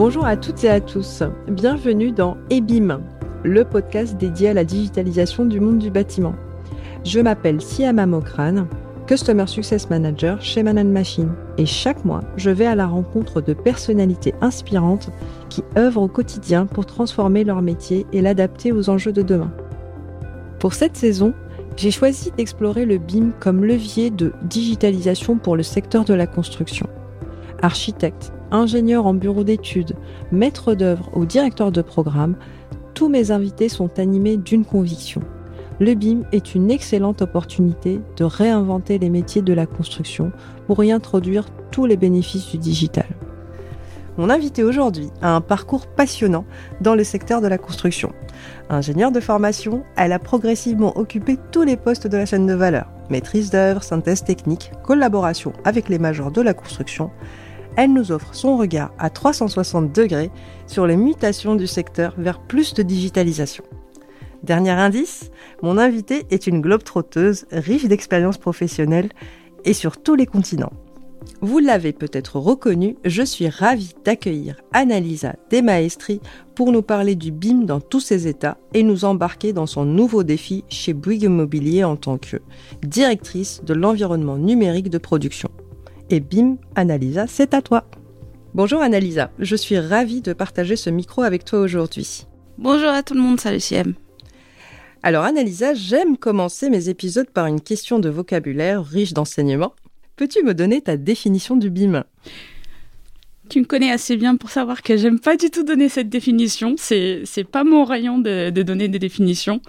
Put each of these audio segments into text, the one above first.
Bonjour à toutes et à tous. Bienvenue dans EBIM, le podcast dédié à la digitalisation du monde du bâtiment. Je m'appelle Siama Mokran, Customer Success Manager chez Man Machine. Et chaque mois, je vais à la rencontre de personnalités inspirantes qui œuvrent au quotidien pour transformer leur métier et l'adapter aux enjeux de demain. Pour cette saison, j'ai choisi d'explorer le BIM comme levier de digitalisation pour le secteur de la construction. Architecte, ingénieur en bureau d'études, maître d'œuvre ou directeur de programme, tous mes invités sont animés d'une conviction. Le BIM est une excellente opportunité de réinventer les métiers de la construction pour y introduire tous les bénéfices du digital. Mon invité aujourd'hui a un parcours passionnant dans le secteur de la construction. Ingénieure de formation, elle a progressivement occupé tous les postes de la chaîne de valeur. Maîtrise d'œuvre, synthèse technique, collaboration avec les majors de la construction, elle nous offre son regard à 360 degrés sur les mutations du secteur vers plus de digitalisation. Dernier indice, mon invitée est une globe trotteuse riche d'expériences professionnelles et sur tous les continents. Vous l'avez peut-être reconnu, je suis ravie d'accueillir Annalisa Desmaestri pour nous parler du BIM dans tous ses états et nous embarquer dans son nouveau défi chez Bouygues Immobilier en tant que directrice de l'environnement numérique de production. Et bim, Annalisa, c'est à toi. Bonjour Annalisa, je suis ravie de partager ce micro avec toi aujourd'hui. Bonjour à tout le monde, salut CM. Alors Annalisa, j'aime commencer mes épisodes par une question de vocabulaire riche d'enseignements. Peux-tu me donner ta définition du BIM? Tu me connais assez bien pour savoir que j'aime pas du tout donner cette définition. C'est c'est pas mon rayon de, donner des définitions.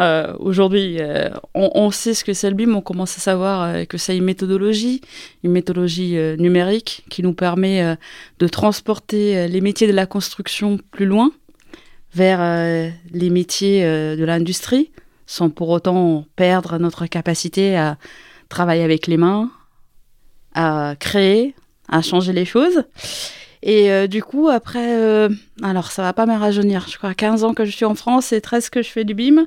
Euh, aujourd'hui, euh, on, sait ce que c'est le BIM. On commence à savoir euh, que c'est une méthodologie, une méthodologie numérique qui nous permet de transporter les métiers de la construction plus loin vers les métiers de l'industrie, sans pour autant perdre notre capacité à travailler avec les mains, à créer, à changer les choses. Et euh, du coup, après, euh, alors ça va pas me rajeunir, je crois 15 ans que je suis en France et 13 que je fais du BIM.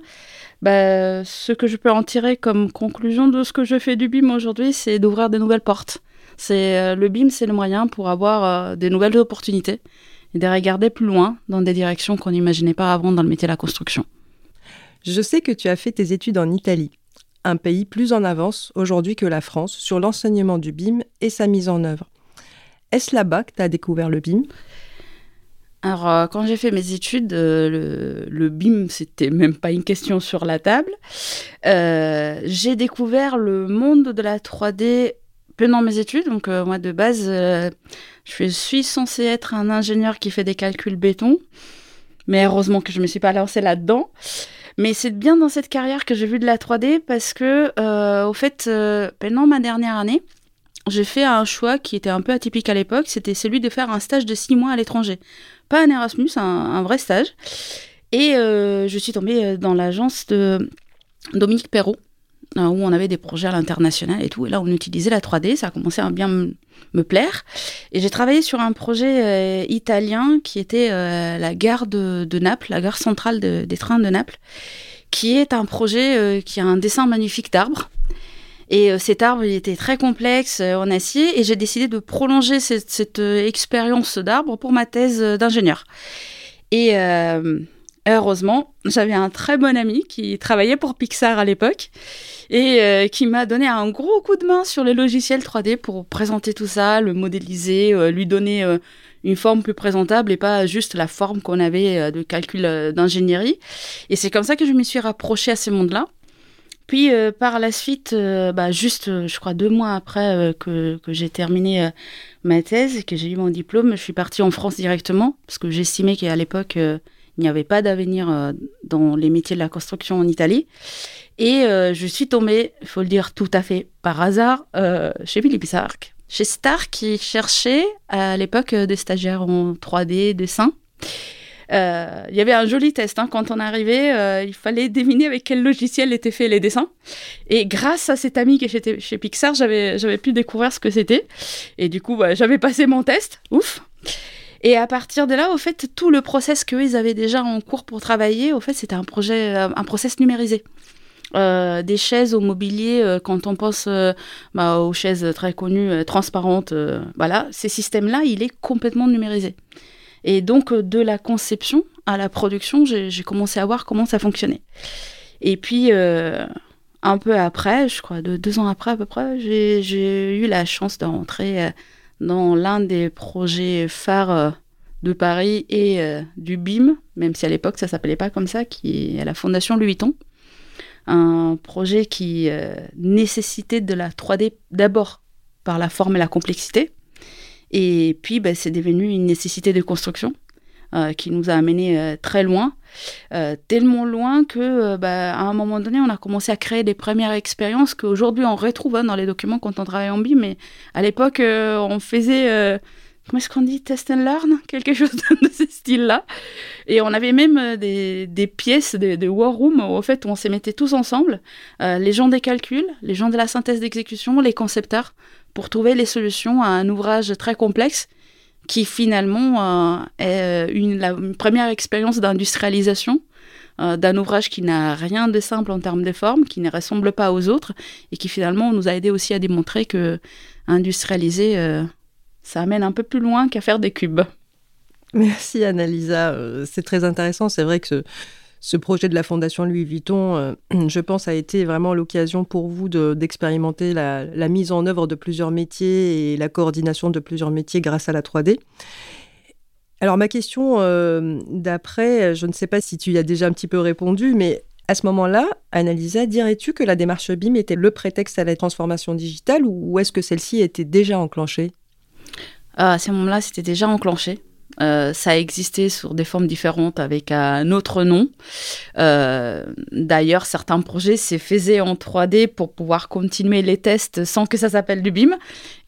Bah, ce que je peux en tirer comme conclusion de ce que je fais du BIM aujourd'hui, c'est d'ouvrir des nouvelles portes. C'est euh, le BIM, c'est le moyen pour avoir des nouvelles opportunités et de regarder plus loin dans des directions qu'on n'imaginait pas avant dans le métier de la construction. Je sais que tu as fait tes études en Italie, un pays plus en avance aujourd'hui que la France sur l'enseignement du BIM et sa mise en œuvre. Est-ce là-bas que tu as découvert le BIM? Alors, euh, quand j'ai fait mes études, euh, le, BIM, c'était même pas une question sur la table. Euh, j'ai découvert le monde de la 3D pendant mes études. Donc, moi, de base, je suis censée être un ingénieur qui fait des calculs béton. Mais heureusement que je ne me suis pas lancée là-dedans. Mais c'est bien dans cette carrière que j'ai vu de la 3D parce que, au fait, pendant ma dernière année, j'ai fait un choix qui était un peu atypique à l'époque, c'était celui de faire un stage de six mois à l'étranger. Pas un Erasmus, un, vrai stage. Et euh, je suis tombée euh, dans l'agence de Dominique Perrault, euh, où on avait des projets à l'international et tout. Et là, on utilisait la 3D, ça a commencé à bien me plaire. Et j'ai travaillé sur un projet italien qui était la gare de, Naples, la gare centrale des trains de Naples, qui est un projet qui a un dessin magnifique d'arbres et euh, cet arbre, il était très complexe euh, en acier et j'ai décidé de prolonger cette, euh, expérience d'arbre pour ma thèse d'ingénieur. Et heureusement, j'avais un très bon ami qui travaillait pour Pixar à l'époque et qui m'a donné un gros coup de main sur les logiciels 3D pour présenter tout ça, le modéliser, lui donner une forme plus présentable et pas juste la forme qu'on avait de calcul d'ingénierie. Et c'est comme ça que je me suis rapprochée à ce monde-là. Puis euh, par la suite, euh, bah, juste, euh, je crois, deux mois après que, que j'ai terminé ma thèse et que j'ai eu mon diplôme, je suis partie en France directement parce que j'estimais qu'à l'époque, il n'y avait pas d'avenir dans les métiers de la construction en Italie. Et je suis tombée, il faut le dire tout à fait par hasard, chez Philippe Stark. Chez Stark, qui cherchait à l'époque des stagiaires en 3D, dessin. Euh, il y avait un joli test. Hein. Quand on arrivait, euh, il fallait deviner avec quel logiciel étaient faits les dessins. Et grâce à cet ami qui était chez Pixar, j'avais pu découvrir ce que c'était. Et du coup, bah, j'avais passé mon test. Ouf et à partir de là, au fait, tout le process qu'eux, avaient déjà en cours pour travailler, au fait, c'était un projet, euh, un process numérisé. des chaises au mobilier, quand on pense bah, aux chaises très connues, transparentes, voilà, ces systèmes-là, il est complètement numérisé. Et donc, de la conception à la production, j'ai commencé à voir comment ça fonctionnait. Et puis, un peu après, je crois, de deux ans après à peu près, j'ai eu la chance de rentrer dans l'un des projets phares de Paris et euh, du BIM, même si à l'époque ça s'appelait pas comme ça, qui est la Fondation Louis Vuitton. Un projet qui euh, nécessitait de la 3D d'abord par la forme et la complexité. Et puis, bah, c'est devenu une nécessité de construction euh, qui nous a amené très loin. tellement loin que bah, à un moment donné, on a commencé à créer des premières expériences qu'aujourd'hui on retrouve hein, dans les documents quand on travaille en BIM. Mais à l'époque, on faisait comment est-ce qu'on dit, test and learn, quelque chose de ce style-là. Et on avait même euh, des, pièces, des, des, war rooms, où, au fait, on se mettait tous ensemble, euh, les gens des calculs, les gens de la synthèse d'exécution, les concepteurs, pour trouver les solutions à un ouvrage très complexe qui finalement euh, est une, la, première expérience d'industrialisation d'un ouvrage qui n'a rien de simple en termes de forme, qui ne ressemble pas aux autres, et qui finalement nous a aidé aussi à démontrer que industrialiser ça amène un peu plus loin qu'à faire des cubes. Merci Annalisa, euh, c'est très intéressant. C'est vrai que ce, projet de la Fondation Louis Vuitton, euh, je pense, a été vraiment l'occasion pour vous d'expérimenter la, mise en œuvre de plusieurs métiers et la coordination de plusieurs métiers grâce à la 3D. Alors ma question euh, d'après, je ne sais pas si tu y as déjà un petit peu répondu, mais à ce moment-là, Annalisa, dirais-tu que la démarche BIM était le prétexte à la transformation digitale ou est-ce que celle-ci était déjà enclenchée? À ce moment-là, c'était déjà enclenché. Euh, ça existait sous des formes différentes avec un autre nom. Euh, d'ailleurs, certains projets se faisaient en 3D pour pouvoir continuer les tests sans que ça s'appelle du BIM.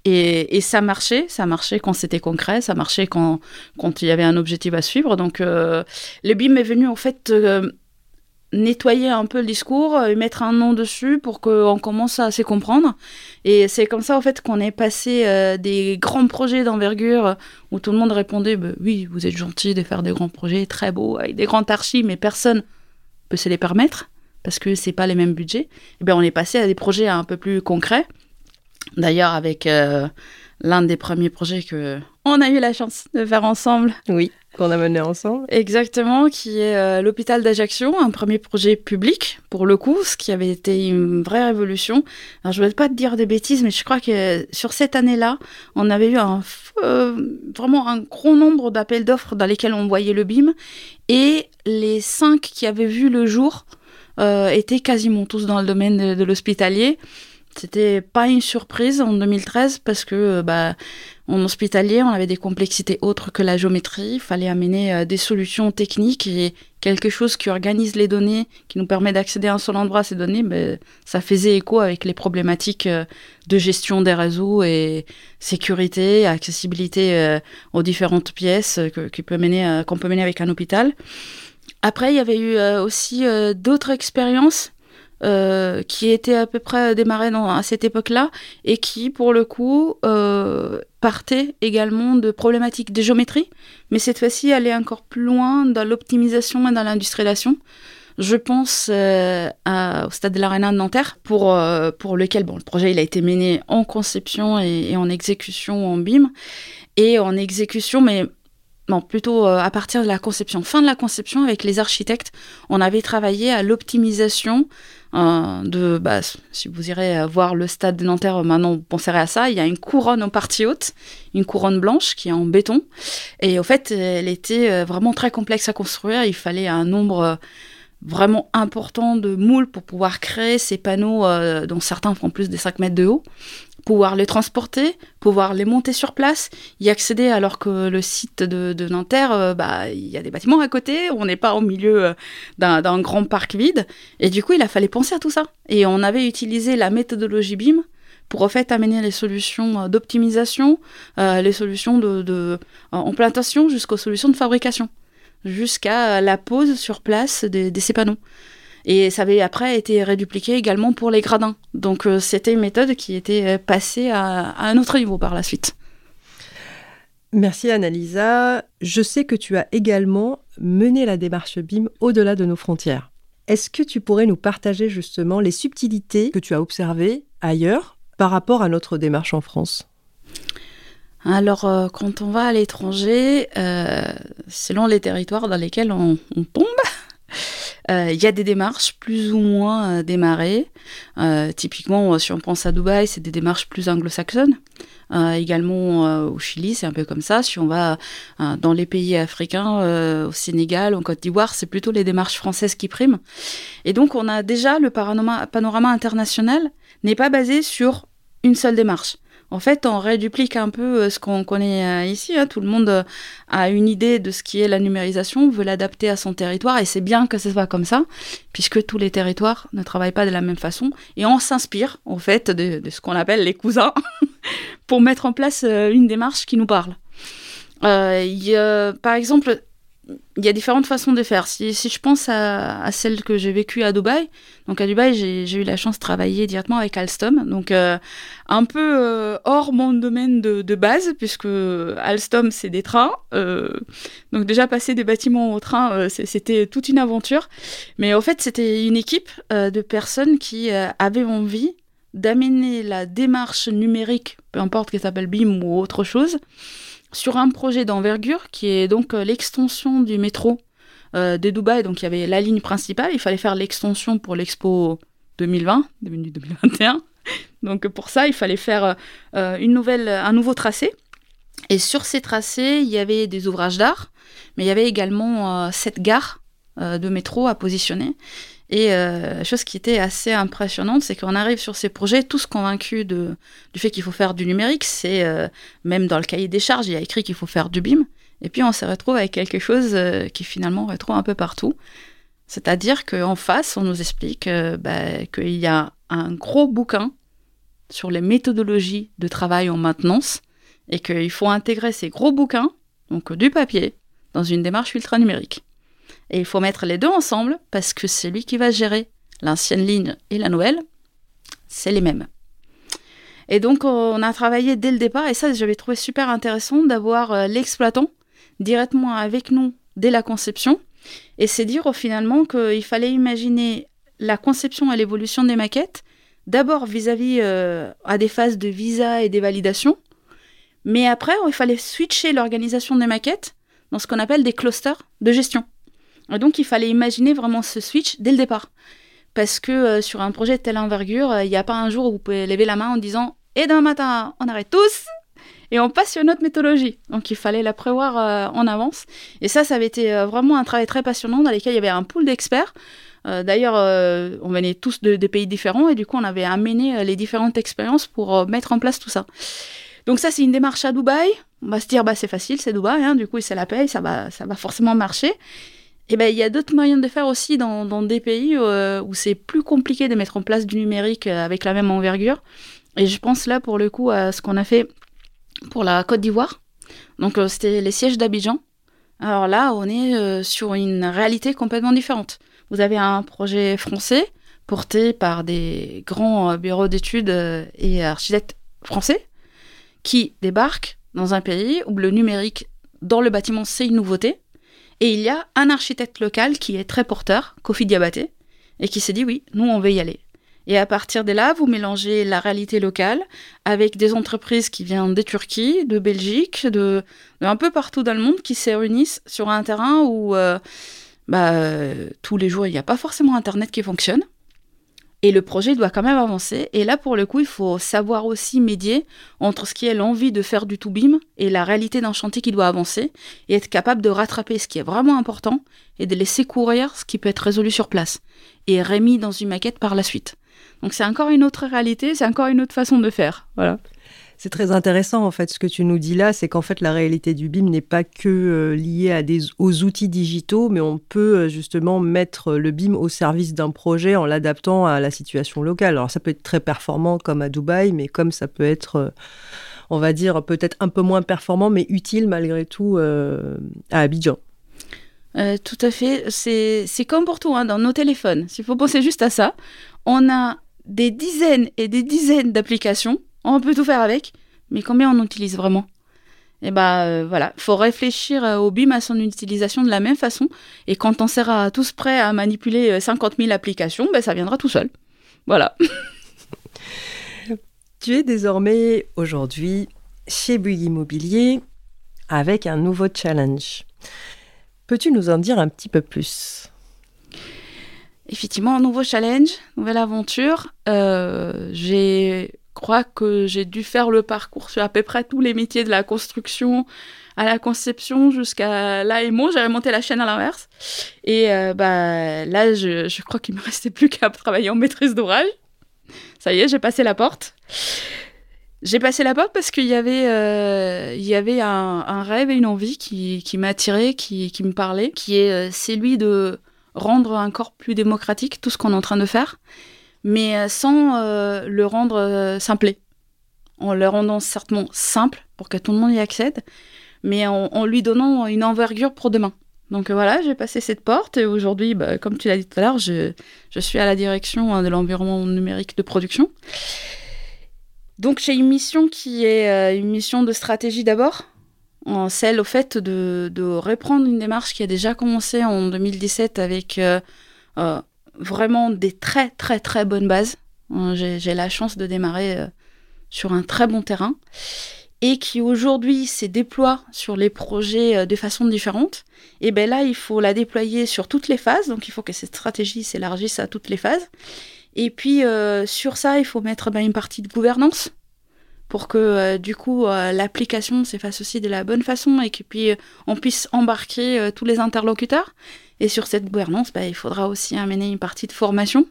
Et, ça marchait, ça marchait quand c'était concret, ça marchait quand, quand il y avait un objectif à suivre. Donc, euh, le BIM est venu en fait nettoyer un peu le discours, et mettre un nom dessus pour qu'on commence à se comprendre. Et c'est comme ça, en fait, qu'on est passé euh, des grands projets d'envergure où tout le monde répondait bah, Oui, vous êtes gentil de faire des grands projets très beaux, avec des grands archis, mais personne peut se les permettre parce que c'est pas les mêmes budgets. Et eh bien, on est passé à des projets un peu plus concrets. D'ailleurs, avec euh, l'un des premiers projets que on a eu la chance de faire ensemble. Oui qu'on a mené ensemble. Exactement, qui est euh, l'hôpital d'Ajaccio, un premier projet public pour le coup, ce qui avait été une vraie révolution. Alors je ne vais pas te dire des bêtises, mais je crois que sur cette année-là, on avait eu un, euh, vraiment un gros nombre d'appels d'offres dans lesquels on voyait le BIM, et les cinq qui avaient vu le jour euh, étaient quasiment tous dans le domaine de, l'hospitalier. C'était pas une surprise en 2013 parce que bah en hospitalier, on avait des complexités autres que la géométrie. Il fallait amener euh, des solutions techniques et quelque chose qui organise les données, qui nous permet d'accéder à un seul endroit à ces données. Ben, ça faisait écho avec les problématiques euh, de gestion des réseaux et sécurité, accessibilité euh, aux différentes pièces qu'on peut, mener, qu'on peut mener avec un hôpital. Après, il y avait eu aussi d'autres expériences euh, qui était à peu près démarré dans, à cette époque-là et qui, pour le coup, euh, partait également de problématiques de géométrie, mais cette fois-ci allait encore plus loin dans l'optimisation et dans l'industrialisation. Je pense euh, au stade de l'Arena de Nanterre, pour, pour lequel bon, le projet il a été mené en conception et, et en exécution en BIM. Et en exécution, mais non, plutôt à partir de la conception. Fin de la conception, avec les architectes, on avait travaillé à l'optimisation de, bah, si vous irez voir le stade de Nanterre, maintenant vous penserez à ça, il y a une couronne en partie haute, une couronne blanche qui est en béton. Et au fait, elle était euh, vraiment très complexe à construire. Il fallait un nombre euh, vraiment important de moules pour pouvoir créer ces panneaux euh, dont certains font plus de 5 mètres de haut pouvoir les transporter, pouvoir les monter sur place, y accéder alors que le site de, Nanterre, euh, bah, il y a des bâtiments à côté, on n'est pas au milieu euh, d'un grand parc vide. Et du coup, il a fallu penser à tout ça. Et on avait utilisé la méthodologie BIM pour en fait amener les solutions euh, d'optimisation, les solutions de, de jusqu'aux solutions de fabrication, jusqu'à la pose sur place de ces panneaux. Et ça avait après été rédupliqué également pour les gradins. Donc euh, c'était une méthode qui était euh, passée à, un autre niveau par la suite. Merci Annalisa. Je sais que tu as également mené la démarche BIM au-delà de nos frontières. Est-ce que tu pourrais nous partager justement les subtilités que tu as observées ailleurs par rapport à notre démarche en France? Alors, euh, quand on va à l'étranger, euh, selon les territoires dans lesquels on, tombe, il y a des démarches plus ou moins démarrées. typiquement, si on pense à Dubaï, c'est des démarches plus anglo-saxonnes. également au Chili, c'est un peu comme ça. Si on va dans les pays africains, au Sénégal, en Côte d'Ivoire, c'est plutôt les démarches françaises qui priment. Et donc, on a déjà le panorama international n'est pas basé sur une seule démarche. En fait, on réduplique un peu euh, ce qu'on connaît euh, ici. Hein. Tout le monde euh, a une idée de ce qui est la numérisation, veut l'adapter à son territoire, et c'est bien que ce soit comme ça, puisque tous les territoires ne travaillent pas de la même façon, et on s'inspire, en fait, de, ce qu'on appelle les cousins, pour mettre en place une démarche qui nous parle. par exemple, il y a différentes façons de faire. Si, je pense à, celle que j'ai vécue à Dubaï, donc à Dubaï, j'ai eu la chance de travailler directement avec Alstom, donc euh, un peu euh, hors mon domaine de, base, puisque Alstom, c'est des trains. Euh, donc déjà, passer des bâtiments au train, c'était toute une aventure. Mais en fait, c'était une équipe de personnes qui avaient envie d'amener la démarche numérique, peu importe qu'elle s'appelle BIM ou autre chose, sur un projet d'envergure qui est donc euh, l'extension du métro euh, de Dubaï. Donc il y avait la ligne principale, il fallait faire l'extension pour l'Expo 2020, devenu 2021. Donc pour ça, il fallait faire euh, une nouvelle, un nouveau tracé. Et sur ces tracés, il y avait des ouvrages d'art, mais il y avait également sept gares de métro à positionner. Et euh, chose qui était assez impressionnante, c'est qu'on arrive sur ces projets tous convaincus du fait qu'il faut faire du numérique. C'est euh, même dans le cahier des charges, il y a écrit qu'il faut faire du BIM. Et puis on se retrouve avec quelque chose euh, qui finalement retrouve un peu partout. C'est-à-dire qu'en face, on nous explique bah, qu'il y a un gros bouquin sur les méthodologies de travail en maintenance et qu'il faut intégrer ces gros bouquins, donc du papier, dans une démarche ultra numérique. Et il faut mettre les deux ensemble parce que c'est lui qui va gérer l'ancienne ligne et la nouvelle. C'est les mêmes. Et donc, on a travaillé dès le départ, et ça, j'avais trouvé super intéressant d'avoir euh, l'exploitant directement avec nous dès la conception. Et c'est dire finalement qu'il fallait imaginer la conception et l'évolution des maquettes, d'abord vis-à-vis euh, à des phases de visa et des validations, mais après, il fallait switcher l'organisation des maquettes dans ce qu'on appelle des clusters de gestion. Et donc, il fallait imaginer vraiment ce switch dès le départ. Parce que euh, sur un projet de telle envergure, euh, il n'y a pas un jour où vous pouvez lever la main en disant Et demain matin, on arrête tous et on passe sur notre méthodologie. Donc, il fallait la prévoir euh, en avance. Et ça, ça avait été vraiment un travail très passionnant dans lequel il y avait un pool d'experts. D'ailleurs, on venait tous de, pays différents et du coup, on avait amené les différentes expériences pour mettre en place tout ça. Donc ça, c'est une démarche à Dubaï. On va se dire, bah, c'est facile, c'est Dubaï, hein, du coup, c'est la paye, ça va, ça va forcément marcher. Et eh ben, il y a d'autres moyens de faire aussi dans, des pays euh, où c'est plus compliqué de mettre en place du numérique euh, avec la même envergure. Et je pense là, pour le coup, à ce qu'on a fait pour la Côte d'Ivoire. Donc, euh, c'était les sièges d'Abidjan. Alors là, on est sur une réalité complètement différente. Vous avez un projet français porté par des grands bureaux d'études et architectes français qui débarquent dans un pays où le numérique dans le bâtiment, c'est une nouveauté et il y a un architecte local qui est très porteur, Kofi Diabaté, et qui s'est dit oui, nous on veut y aller. Et à partir de là, vous mélangez la réalité locale avec des entreprises qui viennent de Turquie, de Belgique, de, un peu partout dans le monde qui se réunissent sur un terrain où euh, bah, tous les jours il n'y a pas forcément Internet qui fonctionne. Et le projet doit quand même avancer. Et là, pour le coup, il faut savoir aussi médier entre ce qui est l'envie de faire du tout bim et la réalité d'un chantier qui doit avancer et être capable de rattraper ce qui est vraiment important et de laisser courir ce qui peut être résolu sur place et remis dans une maquette par la suite. Donc c'est encore une autre réalité, c'est encore une autre façon de faire. Voilà. C'est très intéressant en fait ce que tu nous dis là, c'est qu'en fait la réalité du BIM n'est pas que euh, liée aux outils digitaux, mais on peut euh, justement mettre le BIM au service d'un projet en l'adaptant à la situation locale. Alors ça peut être très performant comme à Dubaï, mais comme ça peut être, euh, on va dire, peut-être un peu moins performant, mais utile malgré tout à Abidjan. tout à fait. C'est comme pour tout, hein, dans nos téléphones. S'il faut penser juste à ça, on a des dizaines et des dizaines d'applications on peut tout faire avec, mais combien on utilise vraiment? Et eh bah ben, voilà, faut réfléchir euh, au BIM à son utilisation de la même façon. Et quand on sera tous prêts à manipuler 50 euh, 000 applications, ben, ça viendra tout seul. Voilà. tu es désormais aujourd'hui chez Bouygues Immobilier avec un nouveau challenge. Peux-tu nous en dire un petit peu plus? Effectivement, un nouveau challenge, nouvelle aventure. Euh, j'ai crois que j'ai dû faire le parcours sur à peu près tous les métiers de la construction à la conception jusqu'à l'AMO. J'avais monté la chaîne à l'inverse. Et euh, bah, là, je, je crois qu'il me restait plus qu'à travailler en maîtrise d'ouvrage. Ça y est, j'ai passé la porte. J'ai passé la porte parce qu'il y avait, euh, il y avait un, rêve et une envie qui, qui m'attiraient, qui, qui me parlait, qui est euh, celui de rendre un corps plus démocratique, tout ce qu'on est en train de faire, mais euh, sans euh, le rendre euh, simplé. En le rendant certainement simple pour que tout le monde y accède, mais en, lui donnant une envergure pour demain. Donc euh, voilà, j'ai passé cette porte et aujourd'hui, bah, comme tu l'as dit tout à l'heure, je, suis à la direction hein, de l'environnement numérique de production. Donc j'ai une mission qui est une mission de stratégie d'abord, en celle au fait de, reprendre une démarche qui a déjà commencé en 2017 avec vraiment des très très très bonnes bases. J'ai la chance de démarrer euh, sur un très bon terrain et qui aujourd'hui se déploie sur les projets euh, de façon différente. Et bien là, il faut la déployer sur toutes les phases, donc il faut que cette stratégie s'élargisse à toutes les phases. Et puis euh, sur ça, il faut mettre ben, une partie de gouvernance pour que euh, du coup euh, l'application se fasse aussi de la bonne façon et que puis on puisse embarquer euh, tous les interlocuteurs. Et sur cette gouvernance, ben, il faudra aussi amener une partie de formation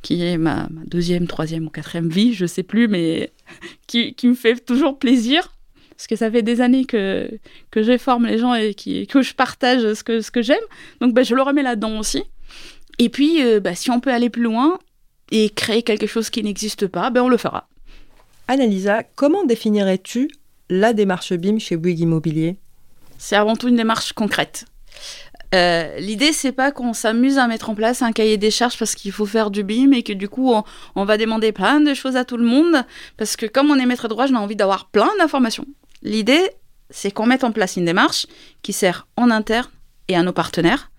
qui est ma, deuxième, troisième ou quatrième vie, je sais plus, mais qui, me fait toujours plaisir. Parce que ça fait des années que, que je forme les gens et que je partage ce que, ce que j'aime. Donc ben, je le remets là-dedans aussi. Et puis, euh, ben, si on peut aller plus loin et créer quelque chose qui n'existe pas, ben, on le fera. Annalisa, comment définirais-tu la démarche BIM chez Bouygues Immobilier? C'est avant tout une démarche concrète. Euh, L'idée, c'est pas qu'on s'amuse à mettre en place un cahier des charges parce qu'il faut faire du BIM et que du coup, on, va demander plein de choses à tout le monde. Parce que comme on est maître de droit, j'ai envie d'avoir plein d'informations. L'idée, c'est qu'on mette en place une démarche qui sert en interne et à nos partenaires.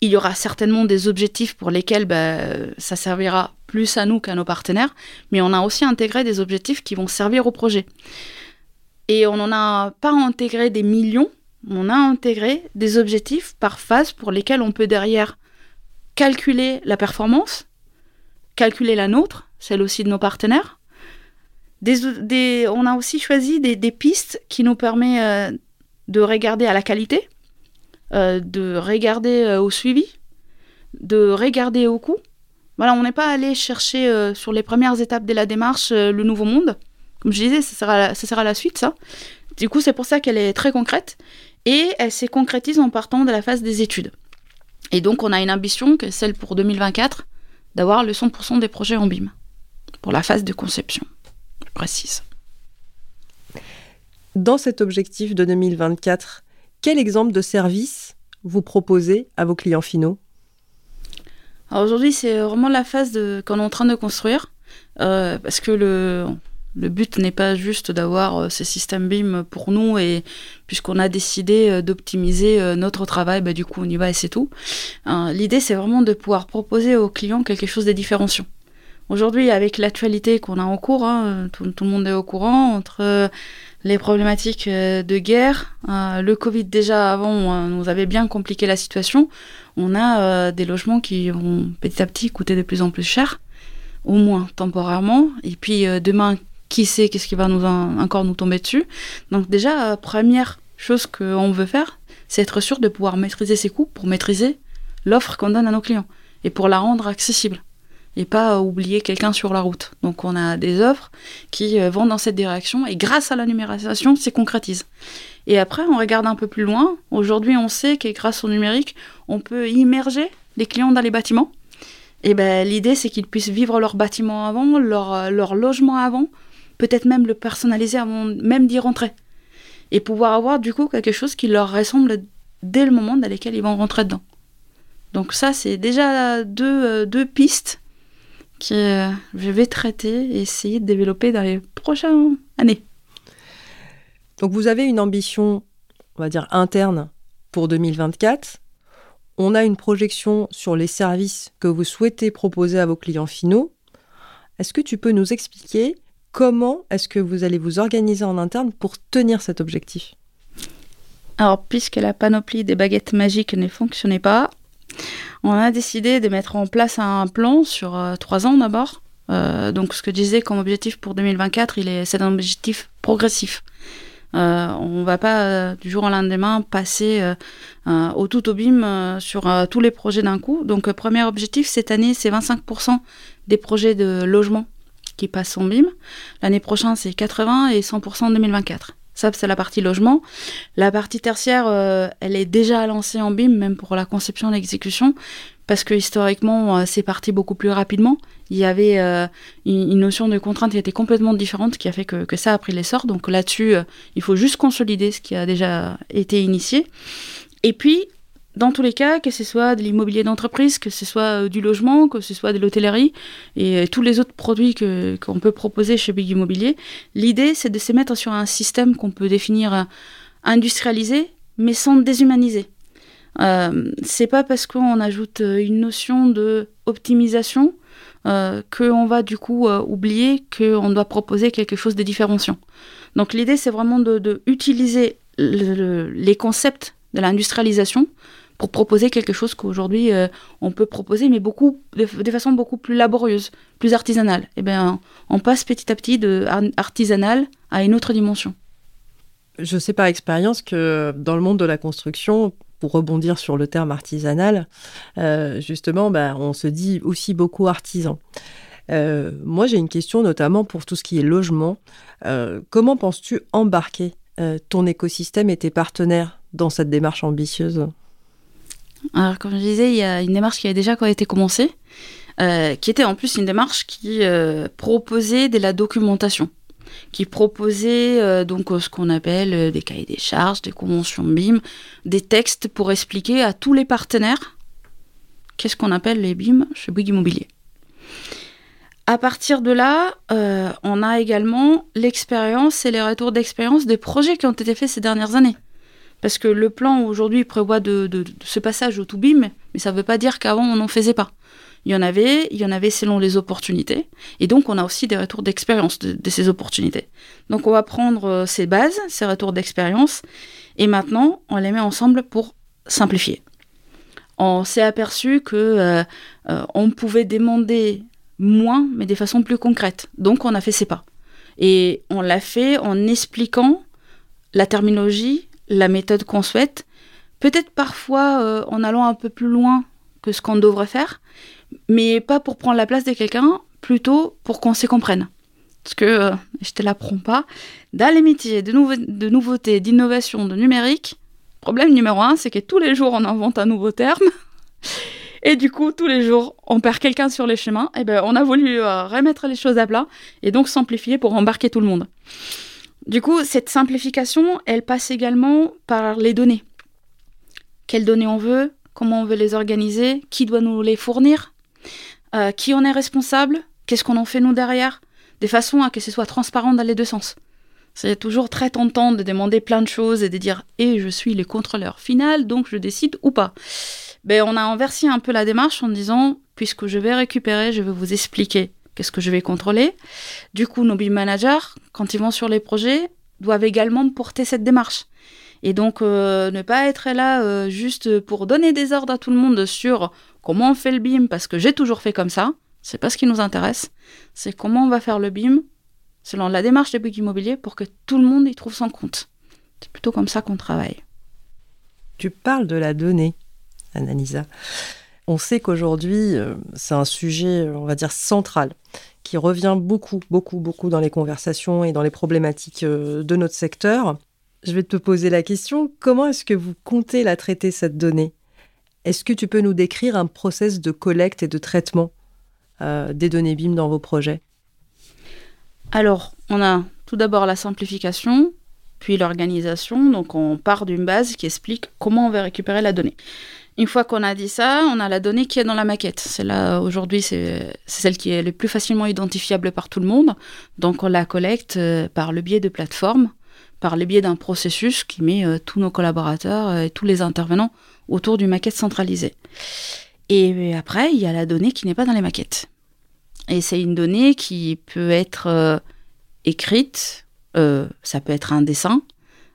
Il y aura certainement des objectifs pour lesquels bah, ça servira plus à nous qu'à nos partenaires, mais on a aussi intégré des objectifs qui vont servir au projet. Et on n'en a pas intégré des millions, on a intégré des objectifs par phase pour lesquels on peut derrière calculer la performance, calculer la nôtre, celle aussi de nos partenaires. On a aussi choisi des, des, pistes qui nous permettent euh, de regarder à la qualité, euh, de regarder euh, au suivi, de regarder au coût. Voilà, on n'est pas allé chercher euh, sur les premières étapes de la démarche euh, le nouveau monde. Comme je disais, ça sera, la, suite, ça. Du coup, c'est pour ça qu'elle est très concrète et elle se concrétise en partant de la phase des études. Et donc, on a une ambition, que celle pour 2024, d'avoir le 100% des projets en BIM pour la phase de conception précise. Dans cet objectif de 2024, quel exemple de service vous proposez à vos clients finaux? Aujourd'hui, c'est vraiment la phase qu'on est en train de construire, euh, parce que le, but n'est pas juste d'avoir euh, ces systèmes BIM pour nous, et puisqu'on a décidé euh, d'optimiser notre travail, bah, du coup on y va et c'est tout. L'idée, c'est vraiment de pouvoir proposer aux clients quelque chose de différenciant. Aujourd'hui, avec l'actualité qu'on a en cours, hein, tout, le monde est au courant, entre les problématiques de guerre, euh, le Covid déjà avant euh, nous avait bien compliqué la situation, on a euh, des logements qui vont petit à petit coûter de plus en plus cher, au moins temporairement, et puis demain, qui sait qu'est-ce qui va nous en, encore nous tomber dessus. Donc déjà, première chose qu'on veut faire, c'est être sûr de pouvoir maîtriser ses coûts pour maîtriser l'offre qu'on donne à nos clients et pour la rendre accessible et pas oublier quelqu'un sur la route. Donc on a des offres qui vont dans cette direction et grâce à la numérisation, c'est concrétise. Et après, on regarde un peu plus loin. Aujourd'hui, on sait que grâce au numérique, on peut immerger les clients dans les bâtiments. Et ben l'idée, c'est qu'ils puissent vivre leur bâtiment avant, leur, leur logement avant, peut-être même le personnaliser avant même d'y rentrer. Et pouvoir avoir du coup quelque chose qui leur ressemble dès le moment dans lequel ils vont rentrer dedans. Donc ça, c'est déjà deux, deux pistes que euh, je vais traiter et essayer de développer dans les prochaines années. Donc vous avez une ambition, on va dire, interne pour 2024. On a une projection sur les services que vous souhaitez proposer à vos clients finaux. Est-ce que tu peux nous expliquer Comment est-ce que vous allez vous organiser en interne pour tenir cet objectif? Alors, puisque la panoplie des baguettes magiques ne fonctionnait pas, on a décidé de mettre en place un plan sur euh, trois ans d'abord. Euh, donc, ce que je disais comme objectif pour 2024, il est, c'est un objectif progressif. Euh, on va pas du jour au lendemain passer au tout au bim sur tous les projets d'un coup. Donc, premier objectif cette année, c'est 25% des projets de logement qui passent en BIM. L'année prochaine, c'est 80% et 100% en 2024. Ça, c'est la partie logement. La partie tertiaire, elle est déjà lancée en BIM, même pour la conception et l'exécution, parce que historiquement, c'est parti beaucoup plus rapidement il y avait euh, une, notion de contrainte qui était complètement différente, qui a fait que, ça a pris l'essor. Donc là-dessus, euh, il faut juste consolider ce qui a déjà été initié. Et puis, dans tous les cas, que ce soit de l'immobilier d'entreprise, que ce soit euh, du logement, que ce soit de l'hôtellerie et tous les autres produits qu'on peut proposer chez Big Immobilier, l'idée c'est de se mettre sur un système qu'on peut définir industrialisé, mais sans déshumaniser. Euh, c'est pas parce qu'on ajoute une notion de optimisation euh, qu'on va du coup euh, oublier qu'on doit proposer quelque chose de différenciant. Donc l'idée, c'est vraiment de, utiliser les concepts de l'industrialisation pour proposer quelque chose qu'aujourd'hui euh, on peut proposer, mais beaucoup de, façon beaucoup plus laborieuse, plus artisanale. Et eh bien, on passe petit à petit de artisanal à une autre dimension. Je sais par expérience que dans le monde de la construction, pour rebondir sur le terme artisanal, euh, justement, bah, on se dit aussi beaucoup artisan. Euh, moi, j'ai une question notamment pour tout ce qui est logement. Comment penses-tu embarquer ton écosystème et tes partenaires dans cette démarche ambitieuse? Alors, comme je disais, il y a une démarche qui a déjà été commencée, qui était en plus une démarche qui proposait de la documentation qui proposait euh, donc euh, ce qu'on appelle euh, des cahiers des charges, des conventions BIM, des textes pour expliquer à tous les partenaires qu'est-ce qu'on appelle les BIM chez Bouygues Immobilier. À partir de là, on a également l'expérience et les retours d'expérience des projets qui ont été faits ces dernières années. Parce que le plan aujourd'hui prévoit de, ce passage au tout BIM, mais ça ne veut pas dire qu'avant on n'en faisait pas. Il y en avait, il y en avait selon les opportunités. Et donc, on a aussi des retours d'expérience de, ces opportunités. Donc, on va prendre euh, ces bases, ces retours d'expérience, et maintenant, on les met ensemble pour simplifier. On s'est aperçu que euh, euh, on pouvait demander moins, mais de façon plus concrète. Donc, on a fait ces pas. Et on l'a fait en expliquant la terminologie, la méthode qu'on souhaite, peut-être parfois en allant un peu plus loin que ce qu'on devrait faire, mais pas pour prendre la place de quelqu'un, plutôt pour qu'on s'y comprenne. Parce que, euh, je te l'apprends pas, dans les métiers de, de nouveautés, d'innovation, de numérique, problème numéro un, c'est que tous les jours on invente un nouveau terme. Et du coup, tous les jours, on perd quelqu'un sur les chemins. Et ben, on a voulu euh, remettre les choses à plat et donc simplifier pour embarquer tout le monde. Du coup, cette simplification, elle passe également par les données. Quelles données on veut Comment on veut les organiser Qui doit nous les fournir euh, qui en est responsable, qu'est-ce qu'on en fait nous derrière, de façon à que ce soit transparent dans les deux sens. C'est toujours très tentant de demander plein de choses et de dire et je suis le contrôleur final, donc je décide ou pas. Ben, on a inversé un peu la démarche en disant puisque je vais récupérer, je vais vous expliquer qu'est-ce que je vais contrôler. Du coup, nos BIM managers, quand ils vont sur les projets, doivent également porter cette démarche. Et donc, euh, ne pas être là euh, juste pour donner des ordres à tout le monde sur comment on fait le BIM parce que j'ai toujours fait comme ça, c'est pas ce qui nous intéresse. C'est comment on va faire le BIM selon la démarche des Bouygues Immobilier pour que tout le monde y trouve son compte. C'est plutôt comme ça qu'on travaille. Tu parles de la donnée, Annalisa. On sait qu'aujourd'hui, euh, c'est un sujet, on va dire, central, qui revient beaucoup, beaucoup, beaucoup dans les conversations et dans les problématiques de notre secteur. Je vais te poser la question, comment est-ce que vous comptez la traiter, cette donnée? Est-ce que tu peux nous décrire un process de collecte et de traitement euh, des données BIM dans vos projets? Alors, on a tout d'abord la simplification, puis l'organisation. Donc, on part d'une base qui explique comment on va récupérer la donnée. Une fois qu'on a dit ça, on a la donnée qui est dans la maquette. C'est là, aujourd'hui, c'est celle qui est le plus facilement identifiable par tout le monde. Donc, on la collecte euh, par le biais de plateformes par le biais d'un processus qui met euh, tous nos collaborateurs euh, et tous les intervenants autour d'une maquette centralisée. Et après, il y a la donnée qui n'est pas dans les maquettes. Et c'est une donnée qui peut être écrite, ça peut être un dessin,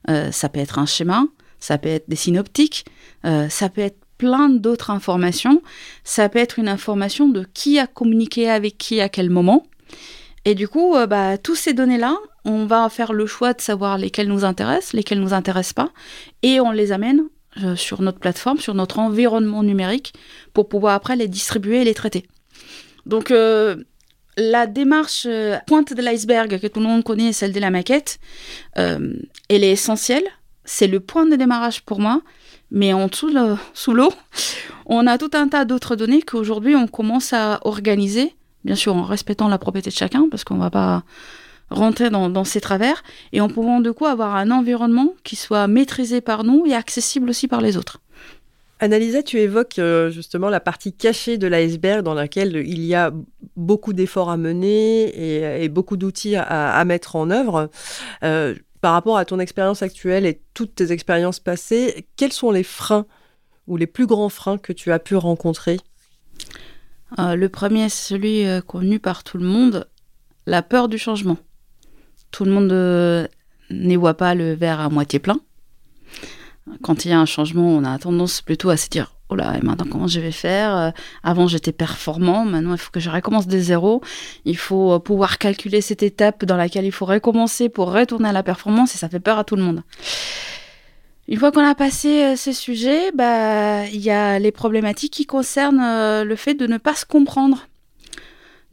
ça peut être un schéma, ça peut être des synoptiques, ça peut être plein d'autres informations, ça peut être une information de qui a communiqué avec qui à quel moment. Et du coup, bah, tous ces données-là, on va faire le choix de savoir lesquelles nous intéressent, lesquelles nous intéressent pas, et on les amène sur notre plateforme, sur notre environnement numérique, pour pouvoir après les distribuer et les traiter. Donc, la démarche euh, pointe de l'iceberg que tout le monde connaît, celle de la maquette, euh, elle est essentielle. C'est le point de démarrage pour moi. Mais en dessous, sous l'eau, on a tout un tas d'autres données qu'aujourd'hui on commence à organiser, bien sûr en respectant la propriété de chacun, parce qu'on ne va pas rentrer dans, dans, ces travers, et en pouvant de quoi avoir un environnement qui soit maîtrisé par nous et accessible aussi par les autres. Annalisa, tu évoques euh, justement la partie cachée de l'iceberg dans laquelle il y a beaucoup d'efforts à mener et, beaucoup d'outils à, mettre en œuvre. Euh, par rapport à ton expérience actuelle et toutes tes expériences passées, quels sont les freins ou les plus grands freins que tu as pu rencontrer? Euh, Le premier, c'est celui connu par tout le monde, la peur du changement. Tout le monde n'y voit pas le verre à moitié plein quand il y a un changement, on a tendance plutôt à se dire Oh là, et maintenant comment je vais faire euh, Avant j'étais performant, maintenant il faut que je recommence de zéro. Il faut euh, pouvoir calculer cette étape dans laquelle il faut recommencer pour retourner à la performance et ça fait peur à tout le monde. Une fois qu'on a passé euh, ce sujet, bah il y a les problématiques qui concernent le fait de ne pas se comprendre.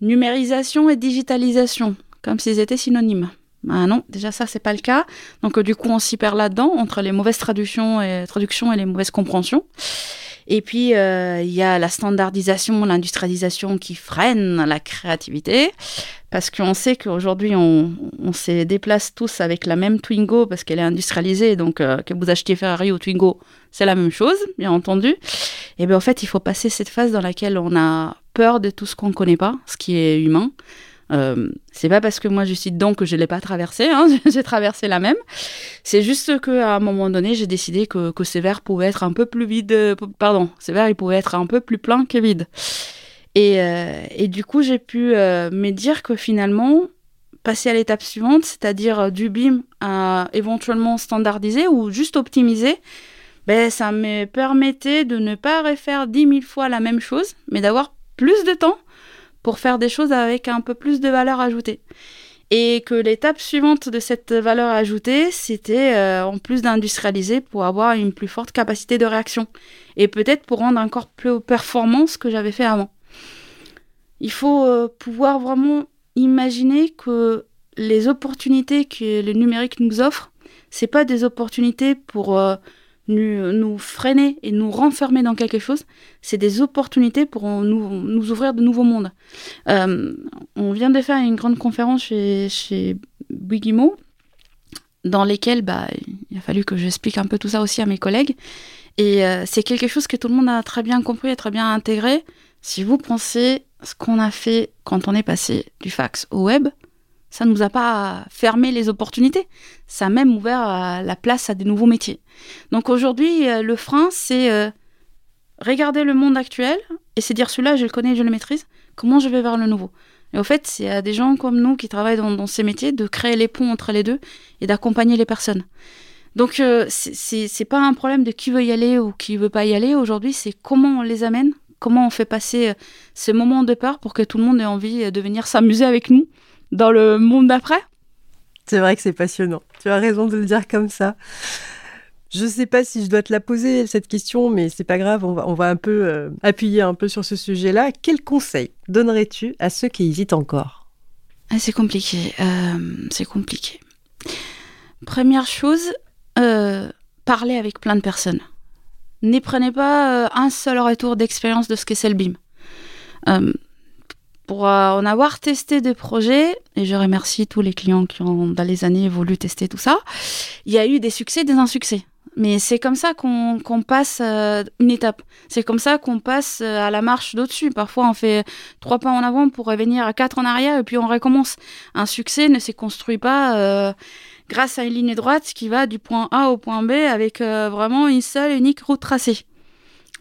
Numérisation et digitalisation, comme s'ils étaient synonymes. Ah non, déjà ça c'est pas le cas. Donc du coup on s'y perd là-dedans entre les mauvaises traductions et les mauvaises compréhensions. Et puis euh, il y a la standardisation, l'industrialisation qui freine la créativité parce qu'on sait qu'aujourd'hui on, se déplace tous avec la même Twingo parce qu'elle est industrialisée. Donc euh, que vous achetiez Ferrari ou Twingo, c'est la même chose, bien entendu. Et bien en fait il faut passer cette phase dans laquelle on a peur de tout ce qu'on ne connaît pas, ce qui est humain. Euh, c'est pas parce que moi je suis dedans que je l'ai pas traversé, hein, j'ai traversé la même. C'est juste qu'à un moment donné, j'ai décidé que, ces verres pouvaient être un peu plus vides, euh, pardon, ces verres ils pouvaient être un peu plus pleins que vides. Et, euh, du coup, j'ai pu me dire que finalement, passer à l'étape suivante, c'est-à-dire du BIM à éventuellement standardiser ou juste optimiser, ben, ça me permettait de ne pas refaire dix mille fois la même chose, mais d'avoir plus de temps pour faire des choses avec un peu plus de valeur ajoutée. Et que l'étape suivante de cette valeur ajoutée, c'était euh, en plus d'industrialiser pour avoir une plus forte capacité de réaction. Et peut-être pour rendre encore plus performant ce que j'avais fait avant. Il faut euh, pouvoir vraiment imaginer que les opportunités que le numérique nous offre, c'est pas des opportunités pour euh, nous, freiner et nous renfermer dans quelque chose, c'est des opportunités pour nous, ouvrir de nouveaux mondes. Euh, on vient de faire une grande conférence chez, chez Wigimo, dans lesquelles bah, il a fallu que j'explique un peu tout ça aussi à mes collègues. Et euh, c'est quelque chose que tout le monde a très bien compris et très bien intégré. Si vous pensez ce qu'on a fait quand on est passé du fax au web, ça ne nous a pas fermé les opportunités. Ça a même ouvert euh, la place à des nouveaux métiers. Donc aujourd'hui, euh, le frein, c'est euh, regarder le monde actuel et c'est dire celui-là, je le connais, je le maîtrise. Comment je vais vers le nouveau? Et au fait, c'est à des gens comme nous qui travaillent dans, ces métiers de créer les ponts entre les deux et d'accompagner les personnes. Donc c'est pas un problème de qui veut y aller ou qui veut pas y aller. Aujourd'hui, c'est comment on les amène, comment on fait passer ces moments de peur pour que tout le monde ait envie de venir s'amuser avec nous dans le monde d'après. C'est vrai que c'est passionnant. Tu as raison de le dire comme ça. Je ne sais pas si je dois te la poser cette question, mais c'est pas grave, on va, on va un peu euh, appuyer un peu sur ce sujet-là. Quel conseil donnerais-tu à ceux qui hésitent encore? Ah, C'est compliqué, euh, c'est compliqué. Première chose, euh, parler avec plein de personnes. N'y prenez pas un seul retour d'expérience de ce qu'est le BIM pour euh, en avoir testé des projets, et je remercie tous les clients qui ont, dans les années, voulu tester tout ça, il y a eu des succès, des insuccès. Mais c'est comme ça qu'on passe euh, une étape. C'est comme ça qu'on passe euh, à la marche d'au-dessus. Parfois, on fait trois pas en avant pour revenir à quatre en arrière et puis on recommence. Un succès ne s'est construit pas grâce à une ligne droite qui va du point A au point B avec vraiment une seule unique route tracée.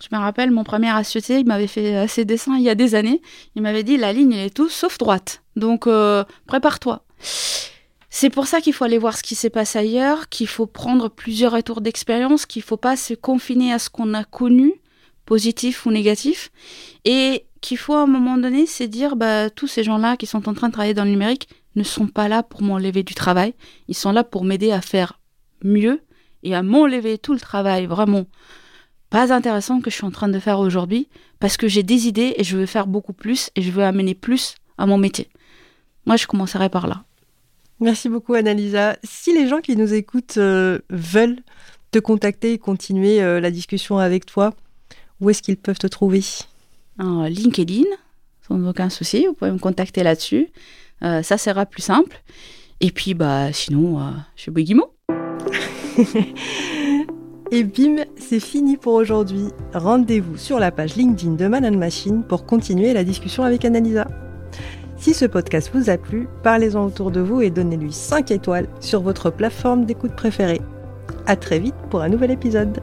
Je me rappelle, mon premier associé, il m'avait fait ses dessins il y a des années. Il m'avait dit la ligne, elle est tout sauf droite. Donc, euh, prépare-toi. C'est pour ça qu'il faut aller voir ce qui s'est passé ailleurs, qu'il faut prendre plusieurs retours d'expérience, qu'il ne faut pas se confiner à ce qu'on a connu, positif ou négatif, et qu'il faut à un moment donné c'est dire bah, tous ces gens-là qui sont en train de travailler dans le numérique ne sont pas là pour m'enlever du travail, ils sont là pour m'aider à faire mieux et à m'enlever tout le travail vraiment pas intéressant que je suis en train de faire aujourd'hui parce que j'ai des idées et je veux faire beaucoup plus et je veux amener plus à mon métier. Moi, je commencerai par là. Merci beaucoup, Annalisa. Si les gens qui nous écoutent euh, veulent te contacter et continuer euh, la discussion avec toi, où est-ce qu'ils peuvent te trouver? LinkedIn, sans aucun souci. Vous pouvez me contacter là-dessus. Euh, ça sera plus simple. Et puis, bah, sinon, je suis Guimau. Et bim, c'est fini pour aujourd'hui. Rendez-vous sur la page LinkedIn de Man Machine pour continuer la discussion avec Annalisa. Si ce podcast vous a plu, parlez-en autour de vous et donnez-lui 5 étoiles sur votre plateforme d'écoute préférée. À très vite pour un nouvel épisode.